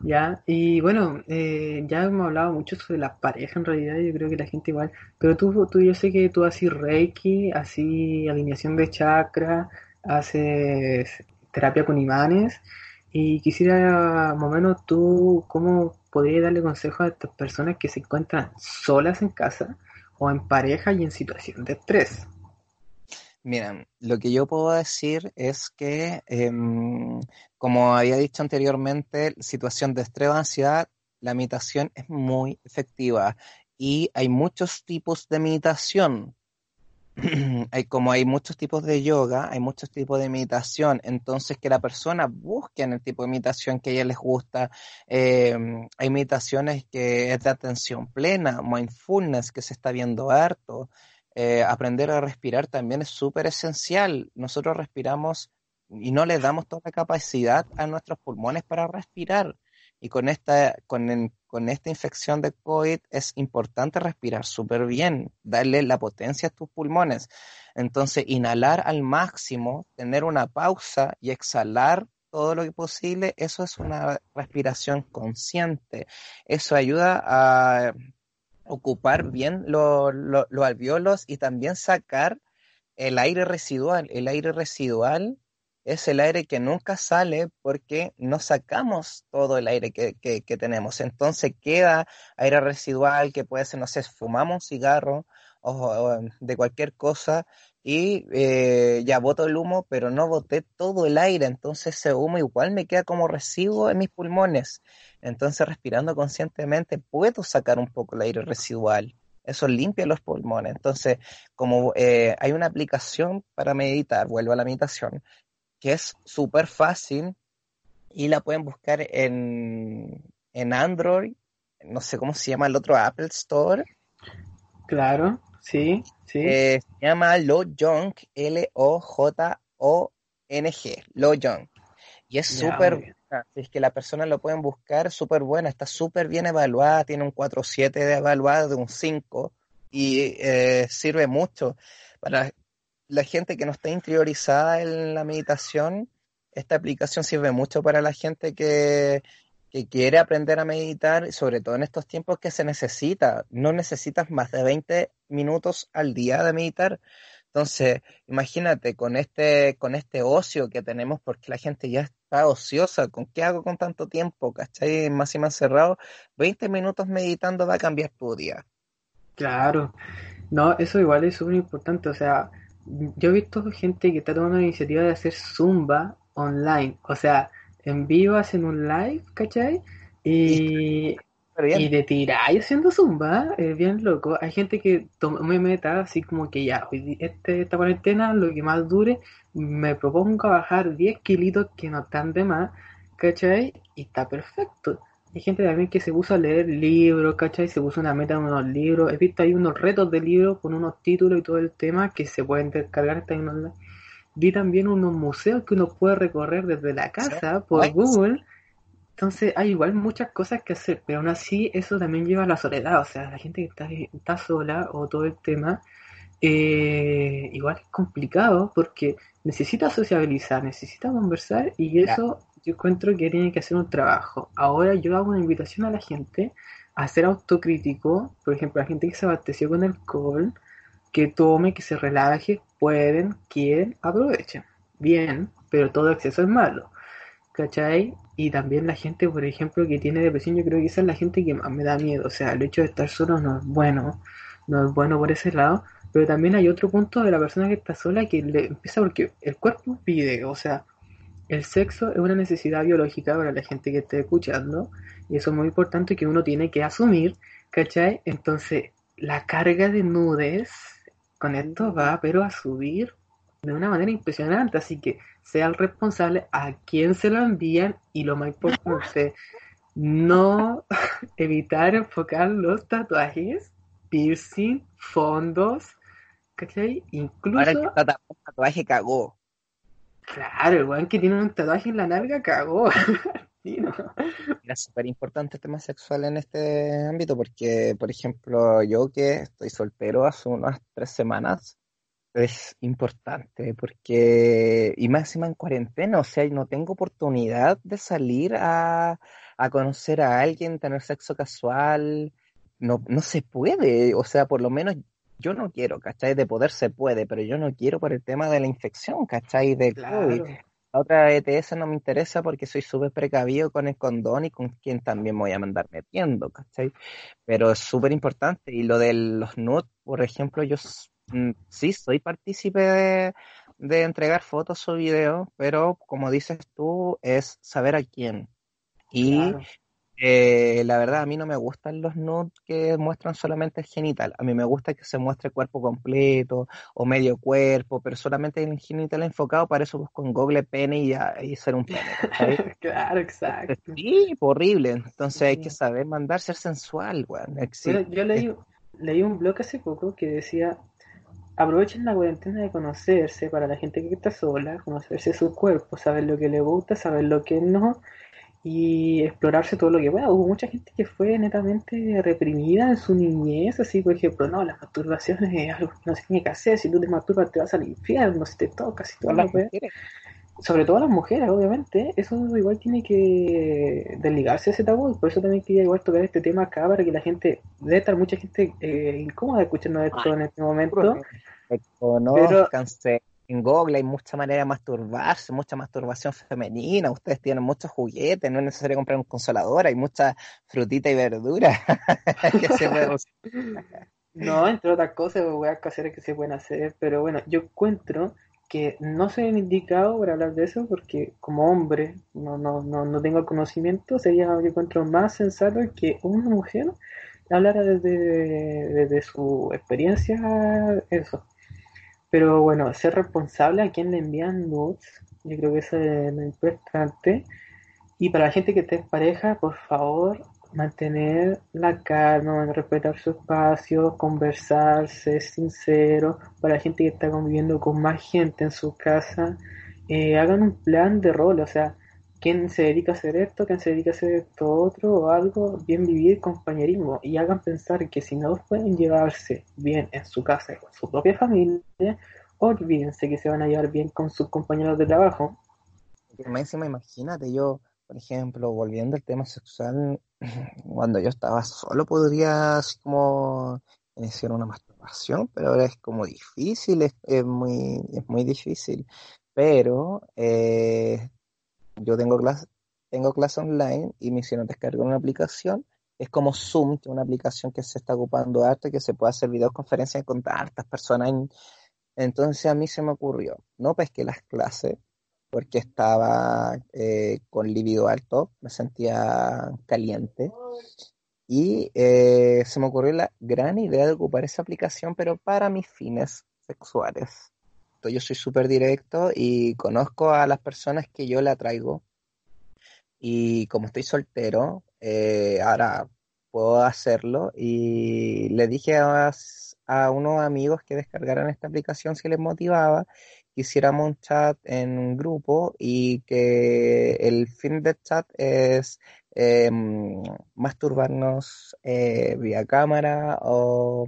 Ya, y bueno, eh, ya hemos hablado mucho sobre las parejas en realidad, yo creo que la gente igual, pero tú, tú yo sé que tú haces Reiki, así alineación de chakra, haces terapia con imanes, y quisiera, más o menos, tú, ¿cómo podrías darle consejos a estas personas que se encuentran solas en casa o en pareja y en situación de estrés? Mira, lo que yo puedo decir es que, em, como había dicho anteriormente, situación de estrés o ansiedad, la meditación es muy efectiva y hay muchos tipos de meditación. Como hay muchos tipos de yoga, hay muchos tipos de meditación, entonces que la persona busque en el tipo de meditación que a ella les gusta. Em, hay meditaciones que es de atención plena, mindfulness, que se está viendo harto. Eh, aprender a respirar también es súper esencial. Nosotros respiramos y no le damos toda la capacidad a nuestros pulmones para respirar. Y con esta, con, con esta infección de COVID es importante respirar súper bien, darle la potencia a tus pulmones. Entonces, inhalar al máximo, tener una pausa y exhalar todo lo que posible, eso es una respiración consciente. Eso ayuda a ocupar bien lo- lo- los alvéolos y también sacar el aire residual. El aire residual es el aire que nunca sale porque no sacamos todo el aire que, que- tenemos. Entonces queda aire residual que puede ser, no sé, fumamos un cigarro o, o de cualquier cosa y eh, ya boto el humo, pero no boté todo el aire. Entonces ese humo igual me queda como residuo en mis pulmones. Entonces respirando conscientemente puedo sacar un poco el aire residual. Eso limpia los pulmones. Entonces, como eh, hay una aplicación para meditar, vuelvo a la meditación, que es súper fácil y la pueden buscar en, en Android, no sé cómo se llama el otro Apple Store, Claro, sí, sí. eh, se llama Lojong, L-O-J-O-N-G, Lojong. Y es súper buena, si es que la persona lo pueden buscar, súper buena, está súper bien evaluada, tiene un 4.7 de evaluado de un 5 y eh, sirve mucho para la gente que no está interiorizada en la meditación, esta aplicación sirve mucho para la gente que, que quiere aprender a meditar, sobre todo en estos tiempos que se necesita. No necesitas más de 20 minutos al día de meditar. Entonces, imagínate con este, con este ocio que tenemos, porque la gente ya está ociosa, ¿con qué hago con tanto tiempo? ¿Cachai? Más y más cerrado, 20 minutos meditando va a cambiar tu día. Claro, no, eso igual es súper importante, o sea, yo he visto gente que está tomando la iniciativa de hacer zumba online, o sea, en vivo hacen un live, ¿cachai? Y, y de tirar y haciendo zumba, es bien loco. Hay gente que toma me meta así como que ya, hoy este, esta cuarentena, lo que más dure, me propongo bajar 10 kilitos que no están de más, ¿cachai? Y está perfecto. Hay gente también que se puso a leer libros, ¿cachai? Se puso una meta en unos libros. He visto ahí unos retos de libros con unos títulos y todo el tema que se pueden descargar también online. Vi también unos museos que uno puede recorrer desde la casa por. Google. Entonces hay igual muchas cosas que hacer, pero aún así eso también lleva a la soledad. O sea, la gente que está, está sola o todo el tema, eh, igual es complicado porque necesita sociabilizar, necesita conversar y eso yo encuentro que tiene que hacer un trabajo. Ahora yo hago una invitación a la gente a ser autocrítico, por ejemplo, la gente que se abasteció con alcohol, que tome, que se relaje, pueden, quieren, aprovechen. Bien, pero todo exceso es malo. ¿Cachai? Y también la gente, por ejemplo, que tiene depresión, yo creo que esa es la gente que más me da miedo. O sea, el hecho de estar solo no es bueno, no es bueno por ese lado. Pero también hay otro punto de la persona que está sola que le empieza porque el cuerpo pide, o sea, el sexo es una necesidad biológica para la gente que esté escuchando, y eso es muy importante que uno tiene que asumir, ¿cachai? Entonces, la carga de nudes con esto va, pero a subir de una manera impresionante, así que sea el responsable a quién se lo envían y lo más importante, no evitar enfocar los tatuajes, piercing, fondos, ¿cachai? ahora Incluso, el tatuaje cagó. Claro, el weón que tiene un tatuaje en la nalga cagó. Era súper importante el tema sexual en este ámbito porque, por ejemplo, yo que estoy soltero hace unas tres semanas, es importante porque, y más en cuarentena, o sea, no tengo oportunidad de salir a, a conocer a alguien, tener sexo casual, no, no se puede, o sea, por lo menos yo no quiero, ¿cachai? De poder se puede, pero yo no quiero por el tema de la infección, ¿cachai? De COVID. Claro. La otra ETS no me interesa porque soy súper precavido con el condón y con quien también me voy a mandar metiendo, ¿cachai? Pero es súper importante. Y lo de los nudes, por ejemplo, yo mm, sí soy partícipe de, de entregar fotos o videos, pero como dices tú, es saber a quién. Y Claro. Eh, la verdad, a mí no me gustan los nudes que muestran solamente el genital. A mí me gusta que se muestre cuerpo completo o medio cuerpo, pero solamente el genital enfocado. Para eso busco en Google pene y, ya, y ser un. Claro, exacto. Sí, pues, horrible. Entonces hay que saber mandar ser sensual, weón. Bueno, yo leí, leí un blog hace poco que decía, aprovechen la cuarentena de conocerse para la gente que está sola, conocerse su cuerpo, saber lo que le gusta, saber lo que no, y explorarse todo lo que pueda. Hubo mucha gente que fue netamente reprimida en su niñez, así por ejemplo, no, las masturbaciones es algo que no se tiene que hacer, si tú te masturbas te vas al infierno, si te tocas, si las lo mujeres. sobre todo las mujeres, obviamente, eso igual tiene que desligarse de ese tabú, por eso también quería igual tocar este tema acá para que la gente, debe estar mucha gente eh, incómoda escuchando esto en este momento, Que conózcanse. En Google hay mucha manera de masturbarse, mucha masturbación femenina. Ustedes tienen muchos juguetes, no es necesario comprar un consolador, hay mucha frutita y verdura que no, entre otras cosas, weas caseras que se pueden hacer, pero bueno, yo encuentro que no soy el indicado para hablar de eso porque como hombre no, no, no, no tengo conocimiento, sería yo encuentro más sensato que una mujer hablara desde, desde su experiencia eso. Pero bueno, ser responsable a quien le envían nudes, yo creo que eso es lo importante. Y para la gente que esté en pareja, por favor, mantener la calma, respetar su espacio, conversar, ser sincero. Para la gente que está conviviendo con más gente en su casa, eh, hagan un plan de rol, o sea, quién se dedica a hacer esto, quién se dedica a hacer esto otro o algo, bien vivir compañerismo y hagan pensar que si no pueden llevarse bien en su casa y con su propia familia, olvídense que se van a llevar bien con sus compañeros de trabajo. Imagínate, yo, por ejemplo, volviendo al tema sexual, cuando yo estaba solo podría así como iniciar una masturbación, pero ahora es como difícil, es, es muy, es muy difícil. Pero eh, yo tengo clase, tengo clase online y me hicieron descargar una aplicación. Es como Zoom, que es una aplicación que se está ocupando harto, que se puede hacer videoconferencias con hartas personas. en- Entonces a mí se me ocurrió, no pesqué las clases, porque estaba eh, con libido alto, me sentía caliente. Y eh, se me ocurrió la gran idea de ocupar esa aplicación, pero para mis fines sexuales. Yo soy súper directo y conozco a las personas que yo le atraigo. Y como estoy soltero, eh, ahora puedo hacerlo. Y le dije a, unos amigos que descargaran esta aplicación si les motivaba, que hiciéramos un chat en un grupo y que el fin del chat es eh, masturbarnos eh, vía cámara o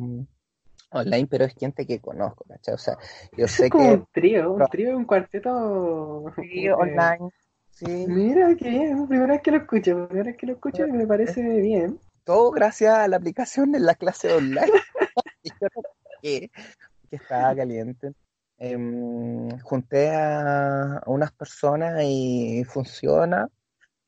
online, pero es gente que conozco, ¿cachai? O sea, yo sé es como que un trío, un trío, un cuarteto. sí, online, sí, Mira, qué bien, primera vez que lo escucho, primera vez que lo escucho y me parece bien. todo gracias a la aplicación en la clase online. Que estaba caliente. Em, junté a unas personas y funciona.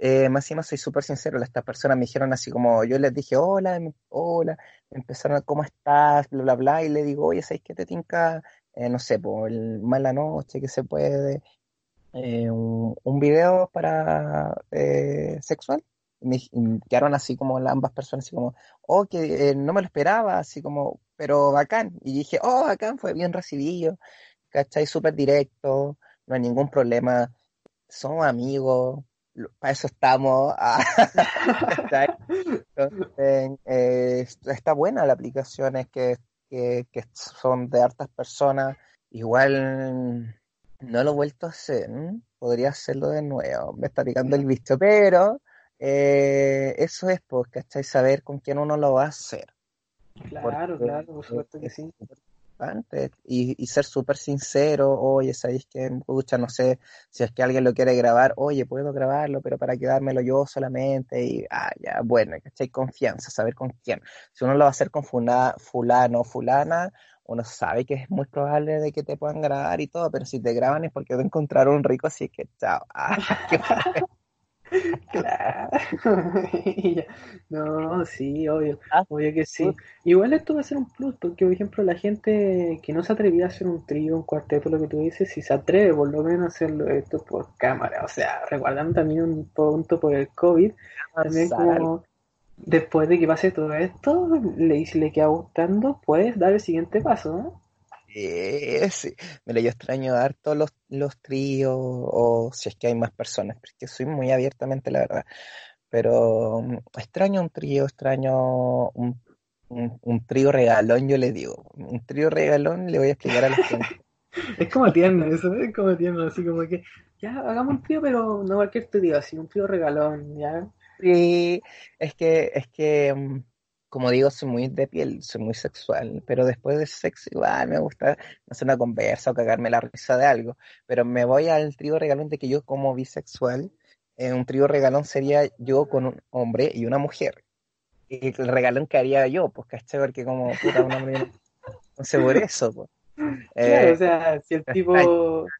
Eh, más soy súper sincero, estas personas me dijeron así como, yo les dije, hola, me- hola, empezaron, ¿cómo estás? Bla, bla, bla, y le digo, oye, ¿sabes qué te tinca? Eh, no sé, por el mala noche, que se puede, eh, un, video para eh, sexual. Me, y quedaron así como ambas personas, así como, oh, que no me lo esperaba, así como, pero bacán. Y dije, oh, bacán, fue bien recibido, ¿cachai? Súper directo, no hay ningún problema, somos amigos, para eso estamos. eh, está buena la aplicación, es que, que, que son de hartas personas. Igual no lo he vuelto a hacer, podría hacerlo de nuevo, me está picando el bicho, pero eh, eso es, pues, ¿cachai? Saber con quién uno lo va a hacer. Claro, porque claro, por supuesto que sí. Y, ser súper sincero, oye, ¿sabéis que Pucha, no sé, si es que alguien lo quiere grabar, oye, puedo grabarlo, pero para quedármelo yo solamente y, ah, ya, bueno, ¿cachai? Confianza, saber con quién. Si uno lo va a hacer con funa- fulano fulana, uno sabe que es muy probable de que te puedan grabar y todo, pero si te graban es porque te encontraron rico, así que chao. Ah, qué Claro. No, sí, obvio, Ah, obvio que sí. Igual esto va a ser un plus, porque por ejemplo la gente que no se atrevía a hacer un trío, un cuarteto, lo que tú dices, si se atreve por lo menos a hacerlo esto por cámara, o sea, recordando también un punto por el COVID, también avanzar. como después de que pase todo esto, le, si le queda gustando, puedes dar el siguiente paso, ¿no? Eh, sí. Mira, yo extraño harto los, los tríos o si es que hay más personas, porque soy muy abiertamente la verdad. Pero mm, extraño un trío, extraño un, un, un trío regalón, yo le digo. Un trío regalón le voy a explicar a la gente. Es como tierno eso, es como tierno, así como que ya hagamos un trío, pero no cualquier trío, así un trío regalón, ya. Sí, es que, es que, mm, como digo, soy muy de piel, soy muy sexual, pero después de sexo igual me gusta hacer una conversa o cagarme la risa de algo. Pero me voy al trío regalón de que yo como bisexual, eh, un trío regalón sería yo con un hombre y una mujer. Y el regalón que haría yo, pues, ¿cachai? Porque como puta, un hombre. Entonces por eso, pues. Claro, Eh, o sea, si el tipo.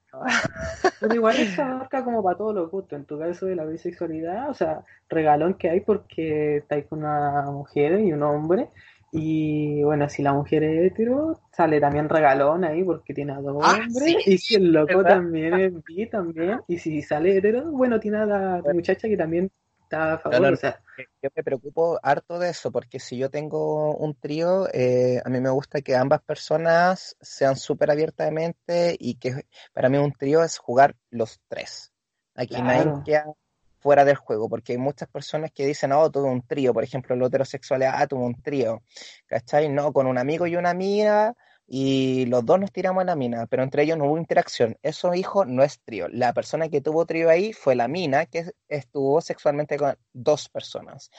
Pero igual eso abarca como para todos los gustos. En tu caso de la bisexualidad, o sea, regalón que hay porque estáis con una mujer y un hombre. Y bueno, si la mujer es hetero, sale también regalón ahí porque tiene a dos Ah, hombres. sí, Y si el loco ¿verdad? también es bi también. Y si sale hetero, bueno, tiene a la muchacha que también está a favor. no. O sea, Yo me preocupo harto de eso, porque si yo tengo un trío, eh, a mí me gusta que ambas personas sean súper abiertamente y que para mí un trío es jugar los tres. Aquí nadie claro. queda fuera del juego, porque hay muchas personas que dicen, oh, tuve un trío, por ejemplo, los heterosexuales, ah, tuve un trío, ¿cachai? No, con un amigo y una amiga, y los dos nos tiramos a la mina, pero entre ellos no hubo interacción. Eso, hijo, no es trío. La persona que tuvo trío ahí fue la mina, que estuvo sexualmente con dos personas.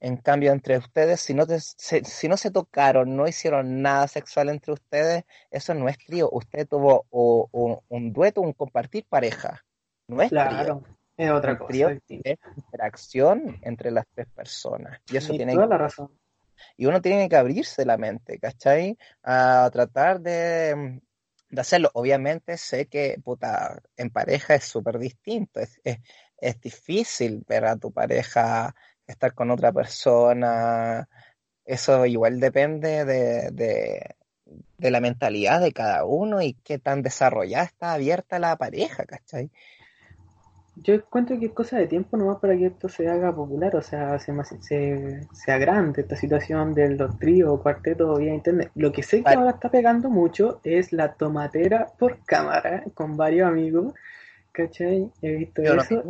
En cambio, entre ustedes, si no, te- se, si no se tocaron, no hicieron nada sexual entre ustedes, eso no es trío. Usted tuvo o- o un dueto, un compartir pareja. No es trío. Claro, es otra El cosa. trío es interacción entre las tres personas. Y eso tiene toda la razón. Y uno tiene que abrirse la mente, ¿cachai? A tratar de, de hacerlo. Obviamente sé que, puta, en pareja es súper distinto. Es, es, es difícil ver a tu pareja estar con otra persona. Eso igual depende de, de, de la mentalidad de cada uno y qué tan desarrollada está abierta la pareja, ¿cachai? Yo encuentro que es cosa de tiempo nomás para que esto se haga popular, o sea, se, se, se agrande esta situación de los tríos o cuartetos vía internet. Lo que sé que Vale. ahora está pegando mucho es la tomatera por cámara con varios amigos, ¿cachai? He visto Yo eso.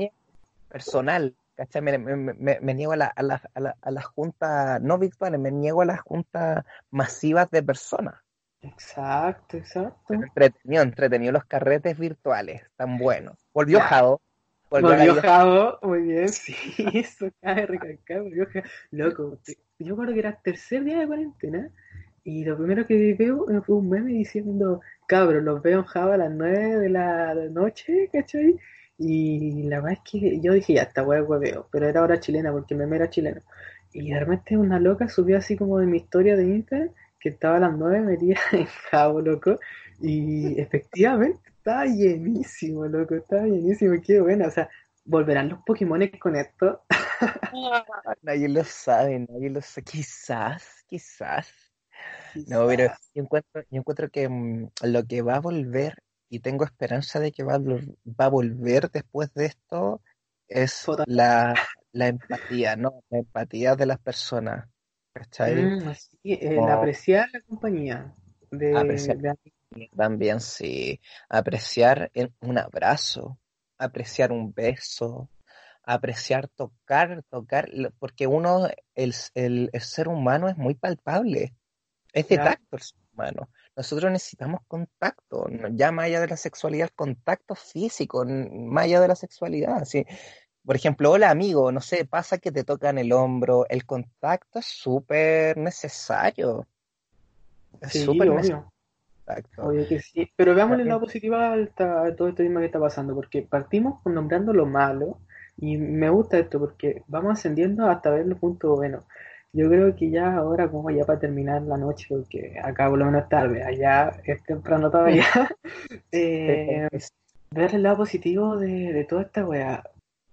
personal, ¿cachai? Me, me, me- me niego a, la- a, la- a, la- a las juntas no virtuales, me niego a las juntas masivas de personas. Exacto, exacto. Entretenido, entretenido los carretes virtuales, tan buenos. Volvió. Jado, volvió Javo, muy bien, sí, eso cabe recalcar, volvió Javo. Loco, yo creo que era el tercer día de cuarentena y lo primero que veo eh, fue un meme diciendo, cabros, los veo en Java a las 9 de la noche, ¿cachai? Y la verdad es que yo dije, ya, esta wea es hueveo, pero era hora chilena porque el meme era chileno. Y de repente una loca subió así como de mi historia de Instagram que estaba a las 9 metida en Javo, loco, y efectivamente estaba llenísimo, loco, estaba llenísimo, qué bueno, o sea, volverán los Pokémones con esto. Nadie lo sabe, nadie lo sabe. Quizás, quizás. No, pero yo encuentro, yo encuentro que mm, lo que va a volver, y tengo esperanza de que va a, va a volver después de esto, es la, la empatía, ¿no? La empatía de las personas. ¿Cachai? Mm, así, el apreciar la compañía de, Apreciar. de- También sí, apreciar un abrazo, apreciar un beso, apreciar tocar, tocar, porque uno, el, el, el ser humano es muy palpable, es de Claro. tacto el ser humano. Nosotros necesitamos contacto, ya más allá de la sexualidad, el contacto físico, más allá de la sexualidad. ¿sí? Por ejemplo, hola amigo, no sé, pasa que te tocan el hombro, el contacto es súper necesario. Es súper necesario. Obvio que sí. Pero veámosle el lado positivo a, todo este tema que está pasando, porque partimos nombrando lo malo, y me gusta esto porque vamos ascendiendo hasta ver los puntos buenos. Yo creo que ya ahora, como ya para terminar la noche, porque acá por lo menos tarde, allá es temprano todavía, eh, ver el lado positivo de, de toda esta weá.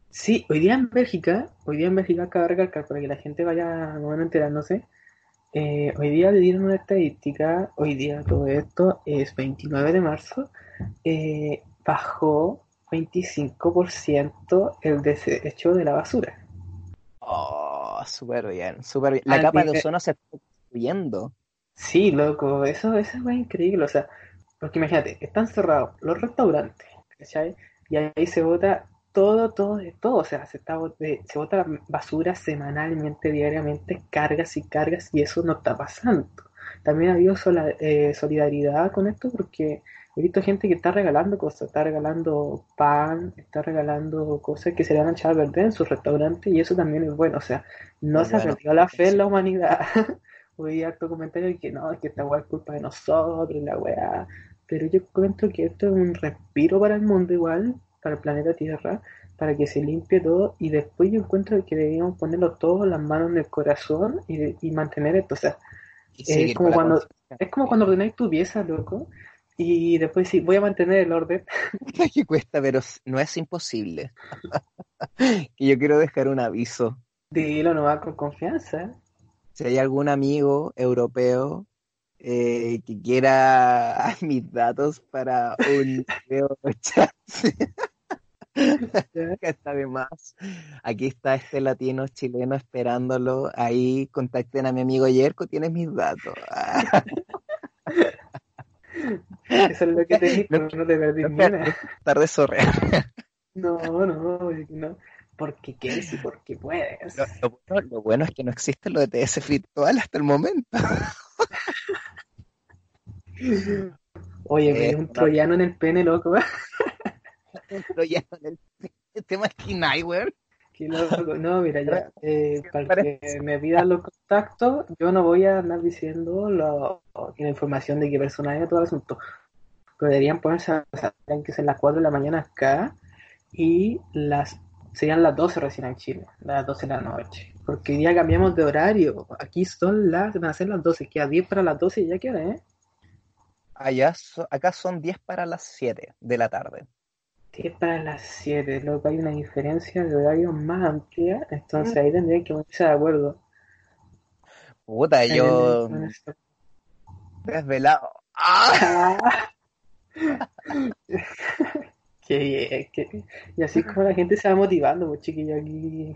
Sí, hoy día en Bélgica, hoy día en Bélgica cabe recalcar para que la gente vaya más o menos enterándose. Eh, hoy día le dieron una estadística, hoy día todo esto es 29 de marzo, eh, bajó 25% el desecho de la basura. Oh, súper bien, súper bien. La capa de ozono se está destruyendo. Sí, loco, eso, eso es increíble, o sea, porque imagínate, están cerrados los restaurantes, ¿cachai? Y ahí se bota todo, todo, de todo, o sea, se, está, eh, se bota basura semanalmente, diariamente, cargas y cargas, y eso no está pasando. También ha habido sola- eh, solidaridad con esto porque he visto gente que está regalando cosas, está regalando pan, está regalando cosas que se le van a echar a perder en sus restaurantes, y eso también es bueno, o sea, no Muy se ha perdido la fe en la humanidad. Hoy harto comentario que no, es que esta weá es culpa de nosotros, la weá. Pero yo encuentro que esto es un respiro para el mundo igual, para el planeta Tierra, para que se limpie todo y después yo encuentro que deberíamos ponerlo todo las manos en el corazón y, y mantener esto. O sea, es como cuando, es como cuando ordenáis tu pieza, loco, y después sí, voy a mantener el orden. que cuesta, pero no es imposible. Y yo quiero dejar un aviso. Dilo nomás con confianza. Si hay algún amigo europeo eh, que quiera mis datos para un video chat, que está de más. Aquí está este latino chileno esperándolo. Ahí contacten a mi amigo Yerko, tienes mis datos. Eso es lo que te digo, No, no te perdís no, una. Tarde sorrear. No, no, no. Porque quieres y porque puedes. Lo, lo bueno, lo bueno es que no existe lo de TS virtual hasta el momento. Oye, me Eh, dio un troyano en el pene, loco. Ya en el- ¿Te imaginas, weón? Qué loco. No, mira, ya, eh, para que me pidan los contactos, yo no voy a andar diciendo lo- la información de qué persona es todo el asunto. Pero deberían ponerse, a- que las 4 de la mañana acá y las serían las 12 recién en Chile, las 12 de la noche. Porque día cambiamos de horario. Aquí son las, van a ser las 12, queda 10 para las 12 y ya queda, ¿eh? Allá, so- acá son 10 para las 7 de la tarde. 10 para las 7, luego hay una diferencia de horario más amplia, entonces ahí tendría que ponerse de acuerdo. Puta, yo que desvelado. ¡Ah! Qué bien, qué- Y así es como la gente se va motivando, pues chiquillo, aquí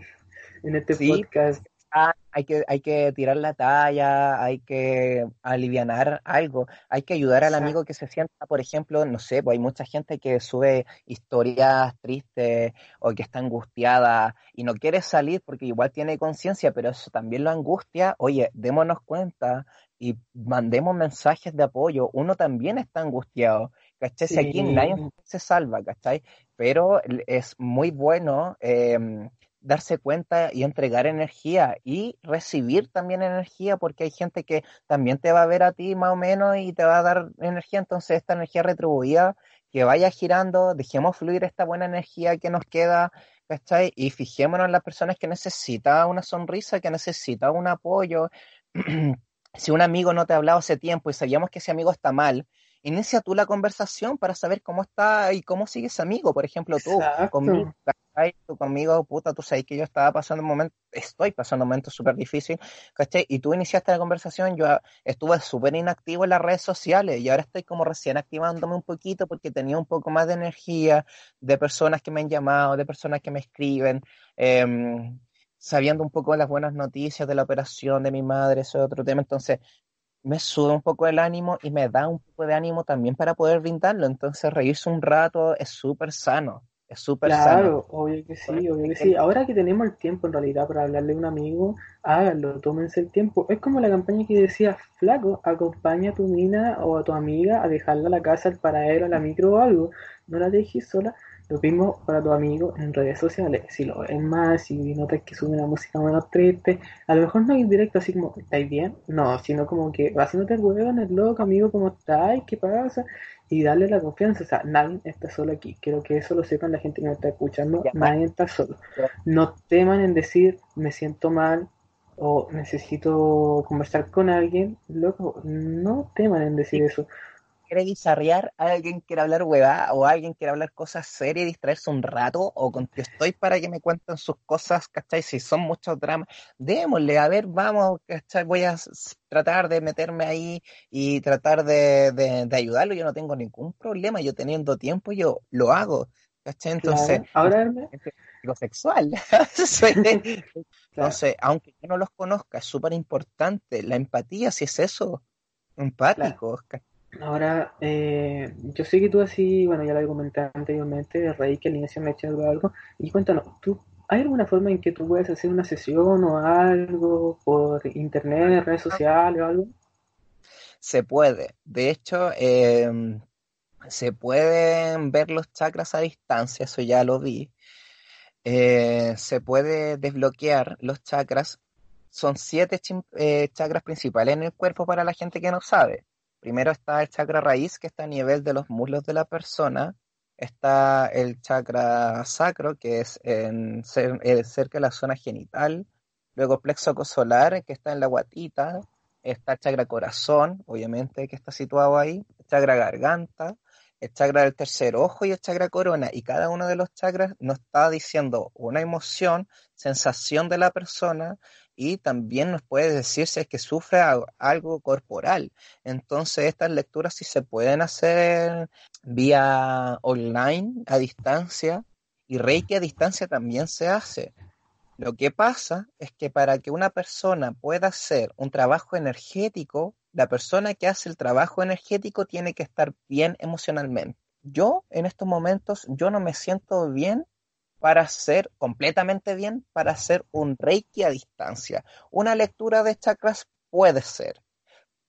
en este Sí. podcast. Ah, hay que, hay que tirar la talla, hay que alivianar algo, hay que ayudar al amigo que se sienta, por ejemplo, no sé, pues hay mucha gente que sube historias tristes o que está angustiada y no quiere salir porque igual tiene conciencia, pero eso también lo angustia. Oye, démonos cuenta y mandemos mensajes de apoyo. Uno también está angustiado, ¿cachai? Si aquí nadie se salva, ¿cachai? Pero es muy bueno em, darse cuenta y entregar energía y recibir también energía porque hay gente que también te va a ver a ti más o menos y te va a dar energía, entonces esta energía retribuida que vaya girando, dejemos fluir esta buena energía que nos queda, ¿cachai? Y fijémonos en las personas que necesitan una sonrisa, que necesitan un apoyo. Si un amigo no te ha hablado hace tiempo y sabíamos que ese amigo está mal, inicia tú la conversación para saber cómo está y cómo sigue ese amigo. Por ejemplo, tú Exacto. conmigo, ¿cachai? Tú conmigo, puta, tú sabes que yo estaba pasando un momento, estoy pasando un momento súper difícil, ¿cachai? Y tú iniciaste la conversación, yo estuve súper inactivo en las redes sociales y ahora estoy como recién activándome un poquito porque tenía un poco más de energía de personas que me han llamado, de personas que me escriben, em, sabiendo un poco las buenas noticias de la operación de mi madre, eso es otro tema, entonces me sube un poco el ánimo y me da un poco de ánimo también para poder brindarlo, entonces reírse un rato es súper sano, es súper sano. Claro, obvio que sí, obvio que sí. Ahora que tenemos el tiempo en realidad para hablarle a un amigo, háganlo, tómense el tiempo. Es como la campaña que decía, flaco, acompaña a tu mina o a tu amiga a dejarla a la casa, al paradero, a la micro o algo. No la dejes sola. Lo mismo para tu amigo en redes sociales. Si lo ven más, si notas que sube una música menos triste, a lo mejor no ir directo así como, ¿estáis bien? No, sino como que haciéndote el hueón, el loco, amigo, ¿cómo estás? ¿Qué pasa? y darle la confianza. O sea, nadie está solo aquí. Quiero que eso lo sepan la gente que me está escuchando. Ya. Nadie está solo. Ya. No teman en decir, me siento mal o necesito conversar con alguien. Loco, no teman en decir eso. Quiere guisarrear, alguien quiere hablar huevada o alguien quiere hablar cosas serias y distraerse un rato o con que estoy para que me cuenten sus cosas, ¿cachai? Si son muchos dramas, démosle, a ver, vamos, ¿cachai? Voy a tratar de meterme ahí y tratar de, de, de ayudarlo, yo no tengo ningún problema, yo teniendo tiempo yo lo hago, ¿cachai? Entonces, Claro. Ahora, sexual. Entonces, aunque yo no los conozca, es súper importante la empatía, si es eso, empáticos, ¿cachai? Ahora, eh, yo sé que tú así, bueno, ya lo comenté anteriormente, Rey, que al inicio me eché algo, y cuéntanos, ¿tú, ¿hay alguna forma en que tú puedes hacer una sesión o algo por internet, redes sociales o algo? Se puede. De hecho, eh, se pueden ver los chakras a distancia, eso ya lo vi. Eh, se puede desbloquear los chakras. Son siete chim- eh, chakras principales en el cuerpo para la gente que no sabe. Primero está el chakra raíz, que está a nivel de los muslos de la persona. Está el chakra sacro, que es en eh, cerca de la zona genital. Luego plexo solar, que está en la guatita. Está el chakra corazón, obviamente, que está situado ahí. El chakra garganta, el chakra del tercer ojo y el chakra corona. Y cada uno de los chakras nos está diciendo una emoción, sensación de la persona y también nos puede decir si es que sufre algo corporal. Entonces, estas lecturas sí se pueden hacer vía online, a distancia, y Reiki a distancia también se hace. Lo que pasa es que para que una persona pueda hacer un trabajo energético, la persona que hace el trabajo energético tiene que estar bien emocionalmente. Yo en estos momentos, yo no me siento bien para hacer completamente bien, para hacer un reiki a distancia. Una lectura de chakras puede ser,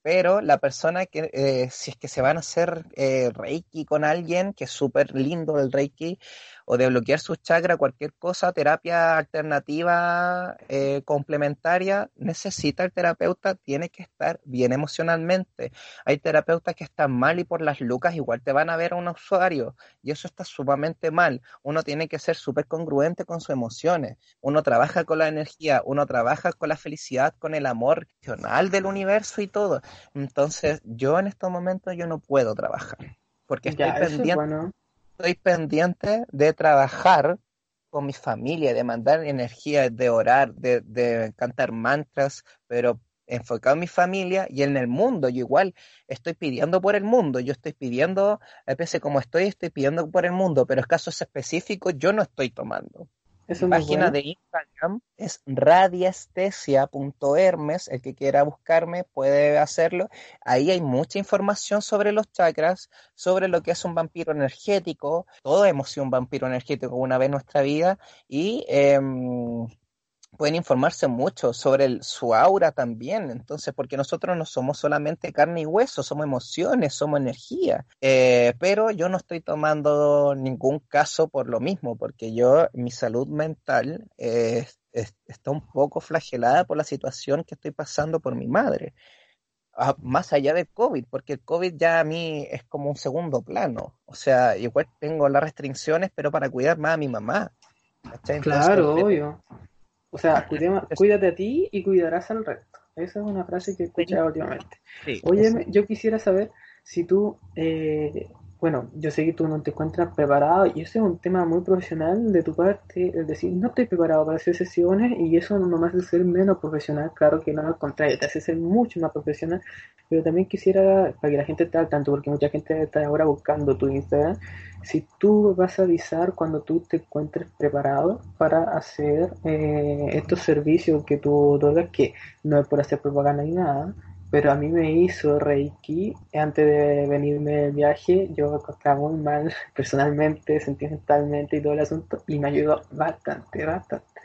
pero la persona que, eh, si es que se van a hacer eh, Reiki con alguien, que es súper lindo el Reiki, o de bloquear sus chakras, cualquier cosa, terapia alternativa eh, complementaria, necesita el terapeuta, tiene que estar bien emocionalmente. Hay terapeutas que están mal y por las lucas igual te van a ver a un usuario y eso está sumamente mal. Uno tiene que ser súper congruente con sus emociones. Uno trabaja con la energía, uno trabaja con la felicidad, con el amor racional del universo y todo. Entonces, yo en estos momentos yo no puedo trabajar porque estoy Ya, pendiente bueno. Estoy pendiente de trabajar con mi familia, de mandar energía, de orar, de, de cantar mantras, pero enfocado en mi familia y en el mundo. Yo igual estoy pidiendo por el mundo, yo estoy pidiendo, a veces como estoy, estoy pidiendo por el mundo, pero en casos específicos yo no estoy tomando. Eso Mi página bueno. de Instagram es radiestesia.hermes. El que quiera buscarme puede hacerlo. Ahí hay mucha información sobre los chakras, sobre lo que es un vampiro energético. Todos hemos sido un vampiro energético una vez en nuestra vida y em, pueden informarse mucho sobre el- su aura también. Entonces, porque nosotros no somos solamente carne y hueso, somos emociones, somos energía. Eh, pero yo no estoy tomando ningún caso por lo mismo, porque yo, mi salud mental eh, es- está un poco flagelada por la situación que estoy pasando por mi madre. Ah, más allá del COVID, porque el COVID ya a mí es como un segundo plano. O sea, igual tengo las restricciones, pero para cuidar más a mi mamá. ¿cachai? Claro, obvio. O sea, cuidema- cuídate a ti y cuidarás al resto. Esa es una frase que he escuchado últimamente. sí, Oye, yo quisiera saber si tú, eh, bueno, yo sé que tú no te encuentras preparado y ese es un tema muy profesional de tu parte, es decir, no estoy preparado para hacer sesiones y eso no me hace ser menos profesional, claro que no, al contrario, te hace ser mucho más profesional, pero también quisiera, para que la gente esté al tanto, porque mucha gente está ahora buscando tu Instagram, si tú vas a avisar cuando tú te encuentres preparado para hacer eh, estos servicios que tú otorgas, que no es por hacer propaganda ni nada, pero a mí me hizo Reiki antes de venirme de viaje. Yo encontraba muy mal personalmente, sentimentalmente y todo el asunto, y me ayudó bastante, bastante.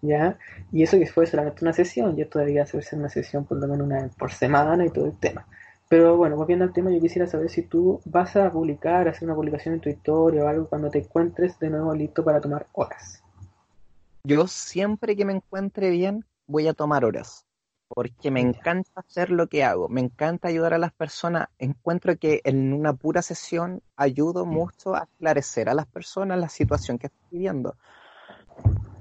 ¿Ya? Y eso que fue solamente una sesión, y esto debería hacerse una sesión por lo menos una vez por semana y todo el tema. Pero bueno, volviendo al tema, yo quisiera saber si tú vas a publicar, hacer una publicación en tu historia o algo cuando te encuentres de nuevo listo para tomar horas. Yo siempre que me encuentre bien voy a tomar horas, porque me encanta hacer lo que hago, me encanta ayudar a las personas. Encuentro que en una pura sesión ayudo mucho a esclarecer a las personas la situación que están viviendo.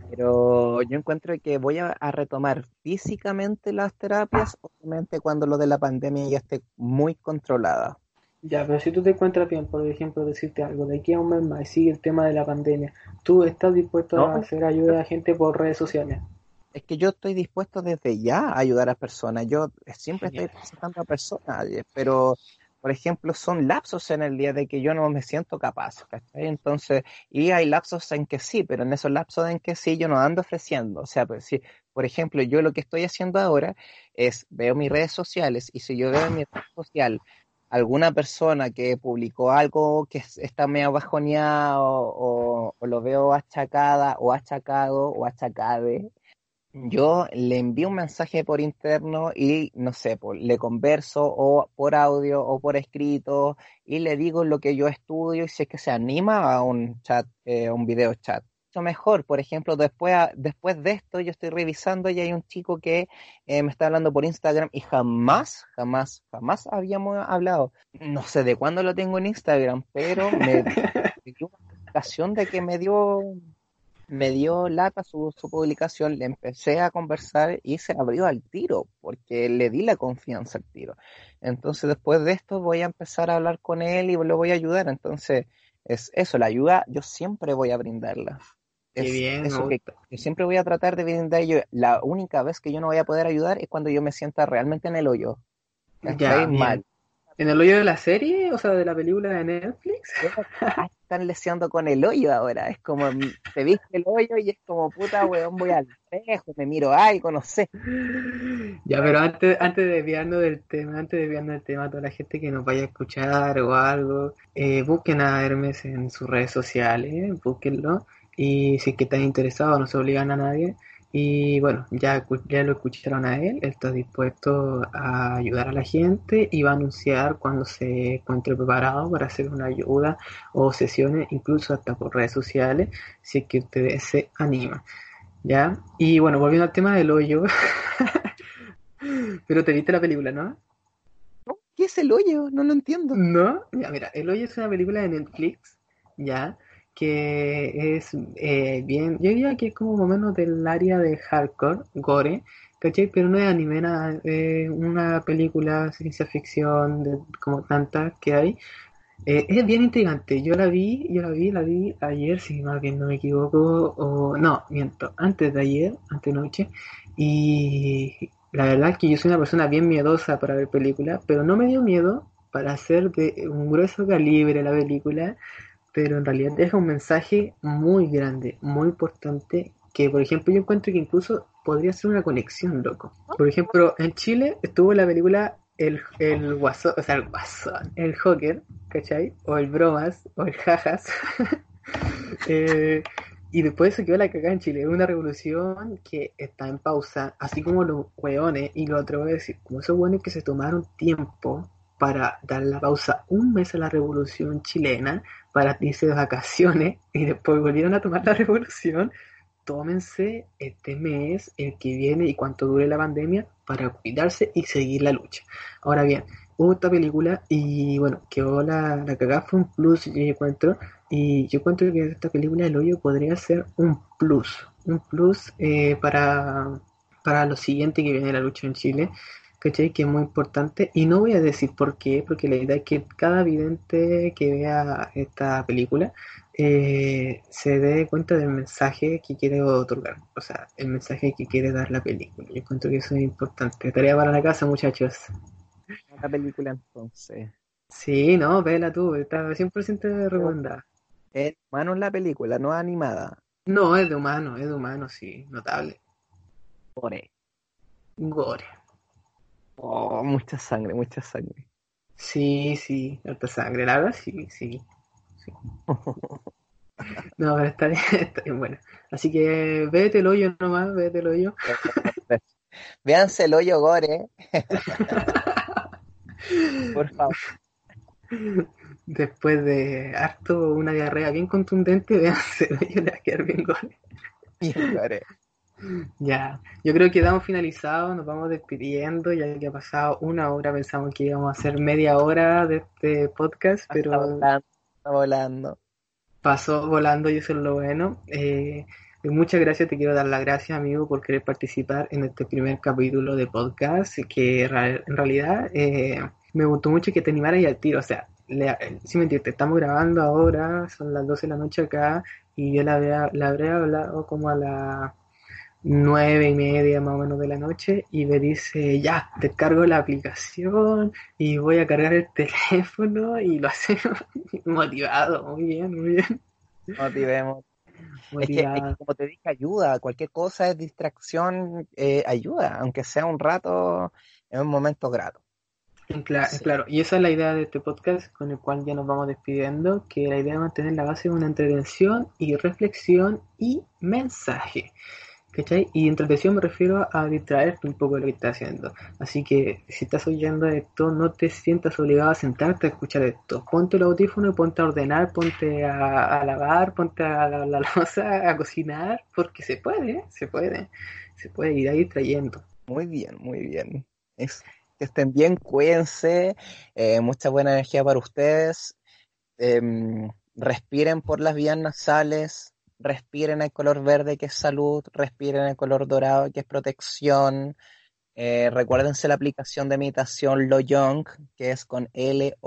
Pero yo encuentro que voy a, a retomar físicamente las terapias, obviamente cuando lo de la pandemia ya esté muy controlada. Ya, pero si tú te encuentras bien, por ejemplo, decirte algo, de aquí a un mes más y sigue el tema de la pandemia, ¿tú estás dispuesto No. a hacer ayuda a la gente por redes sociales? Es que yo estoy dispuesto desde ya a ayudar a personas. Yo siempre estoy presentando a personas, eh, pero, por ejemplo, son lapsos en el día de que yo no me siento capaz, ¿cachai? Entonces, y hay lapsos en que sí, pero en esos lapsos en que sí yo no ando ofreciendo. O sea, pues, si, por ejemplo, yo lo que estoy haciendo ahora es veo mis redes sociales y si yo veo en mi red social alguna persona que publicó algo que es- está medio bajoneado o, o lo veo achacada o achacado o achacade, yo le envío un mensaje por interno y no sé, por- le converso o por audio o por escrito y le digo lo que yo estudio y si es que se anima a un chat, eh, un video chat. Mucho mejor, por ejemplo, después, después de esto yo estoy revisando y hay un chico que eh, me está hablando por Instagram y jamás, jamás, jamás habíamos hablado. No sé de cuándo lo tengo en Instagram, pero me dio una notificación de que me dio me dio lata su, su publicación, le empecé a conversar y se abrió al tiro, porque le di la confianza al tiro. Entonces, después de esto, voy a empezar a hablar con él y lo voy a ayudar. Entonces, es eso, la ayuda yo siempre voy a brindarla. Qué Es bien, eso que yo siempre voy a tratar de brindar yo. La única vez que yo no voy a poder ayudar es cuando yo me sienta realmente en el hoyo. Ya. Mal. ¿En el hoyo de la serie? O sea, de la película de Netflix. Ah, están leseando con el hoyo ahora. Es como, mm, te viste el hoyo y es como, puta, weón, voy al espejo, me miro algo, no sé. Ya, pero antes, antes de desviarnos del tema, antes de desviarnos del tema, toda la gente que nos vaya a escuchar o algo, eh, busquen a Hermes en sus redes sociales, búsquenlo. Y si es que están interesados, no se obligan a nadie. Y bueno, ya, ya lo escucharon a él, él está dispuesto a ayudar a la gente y va a anunciar cuando se encuentre preparado para hacer una ayuda o sesiones, incluso hasta por redes sociales, si es que ustedes se animan. ¿Ya? Y bueno, volviendo al tema del hoyo, pero te viste la película, ¿no? ¿Qué es el hoyo? No lo entiendo. No, ya mira, El Hoyo es una película de Netflix, ya, que es eh, bien, yo diría que es como más o menos del área de hardcore, gore, ¿cachai? Pero no es anime, nada, es una película ciencia ficción, como tantas que hay. Eh, es bien intrigante, yo la vi, yo la vi, la vi ayer, si más bien no me equivoco, o no, miento, antes de ayer, antes noche, y la verdad es que yo soy una persona bien miedosa para ver películas, pero no me dio miedo para hacer de un grueso calibre la película, pero en realidad deja un mensaje muy grande, muy importante, que por ejemplo yo encuentro que incluso podría ser una conexión, loco. Por ejemplo, en Chile estuvo la película El, el Guasón, o sea, el Guasón, el Joker, ¿cachai? O el Bromas, o el Jajas. Eh, y después se quedó la cagada en Chile. Una revolución que está en pausa, así como los hueones, y lo otro voy a decir, como esos hueones que se tomaron tiempo para dar la pausa un mes a la revolución chilena, para irse de vacaciones, y después volvieron a tomar la revolución, tómense este mes, el que viene y cuanto dure la pandemia, para cuidarse y seguir la lucha. Ahora bien, hubo esta película y bueno, quedó la, la cagada, fue un plus, yo encuentro, y yo encuentro que esta película El Hoyo podría ser un plus, un plus eh, para, para lo siguiente que viene la lucha en Chile, ¿cachai? Que es muy importante. Y no voy a decir por qué, porque la idea es que cada vidente que vea esta película eh, se dé cuenta del mensaje que quiere otorgar, o sea, el mensaje que quiere dar la película. Yo encuentro que eso es importante. Tarea para la casa, muchachos. La película entonces. Sí, no, vela tú, está 100% recomendada. Es humano la película, no animada. No, es de humano, es de humano, sí, notable. Gore. Gore. Oh, mucha sangre, mucha sangre. Sí, sí, harta sangre, la verdad, sí, sí. sí. No, pero está bien, está bien bueno. Así que vete el hoyo nomás, vete el hoyo. Véanse el hoyo gore. Por favor. Después de harto una diarrea bien contundente, véanse el hoyo, le va a quedar bien gore. Bien gore. Ya, yo creo que damos finalizado, nos vamos despidiendo, ya que ha pasado una hora, pensamos que íbamos a hacer media hora de este podcast, Está pero volando, está volando. pasó volando y eso es lo bueno. Eh, muchas gracias, te quiero dar las gracias, amigo, por querer participar en este primer capítulo de podcast, que en realidad eh, me gustó mucho que te animaras y al tiro, o sea, le, si me entiendes, estamos grabando ahora, son las 12 de la noche acá, y yo la, la habré hablado como a las nueve y media más o menos de la noche, y me dice, ya, descargo la aplicación y voy a cargar el teléfono, y lo hacemos motivado, muy bien, muy bien. Motivemos. Es que, es Motivado. que, como te dije, ayuda. Cualquier cosa es distracción, eh, ayuda, aunque sea un rato, en un momento grato. Cla- Sí. Claro, y esa es la idea de este podcast con el cual ya nos vamos despidiendo, que la idea es mantener la base de una entretención y reflexión y mensaje. ¿Cachai? Y entretención me refiero a distraerte un poco de lo que estás haciendo. Así que si estás oyendo esto, no te sientas obligado a sentarte a escuchar esto. Ponte el audífono ponte a ordenar, ponte a, lavar, ponte a la, la a cocinar, porque se puede, se puede, se puede ir ahí distrayendo. Muy bien, muy bien. Que estén bien, cuídense, eh, mucha buena energía para ustedes. Em, respiren por las vías nasales, respiren el color verde que es salud, respiren el color dorado que es protección. Eh, recuérdense la aplicación de meditación Lojong, que es con L-O-J-O-N-G.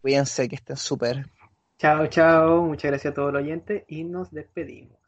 Cuídense, que estén súper. Chao, chao, muchas gracias a todos los oyentes y nos despedimos.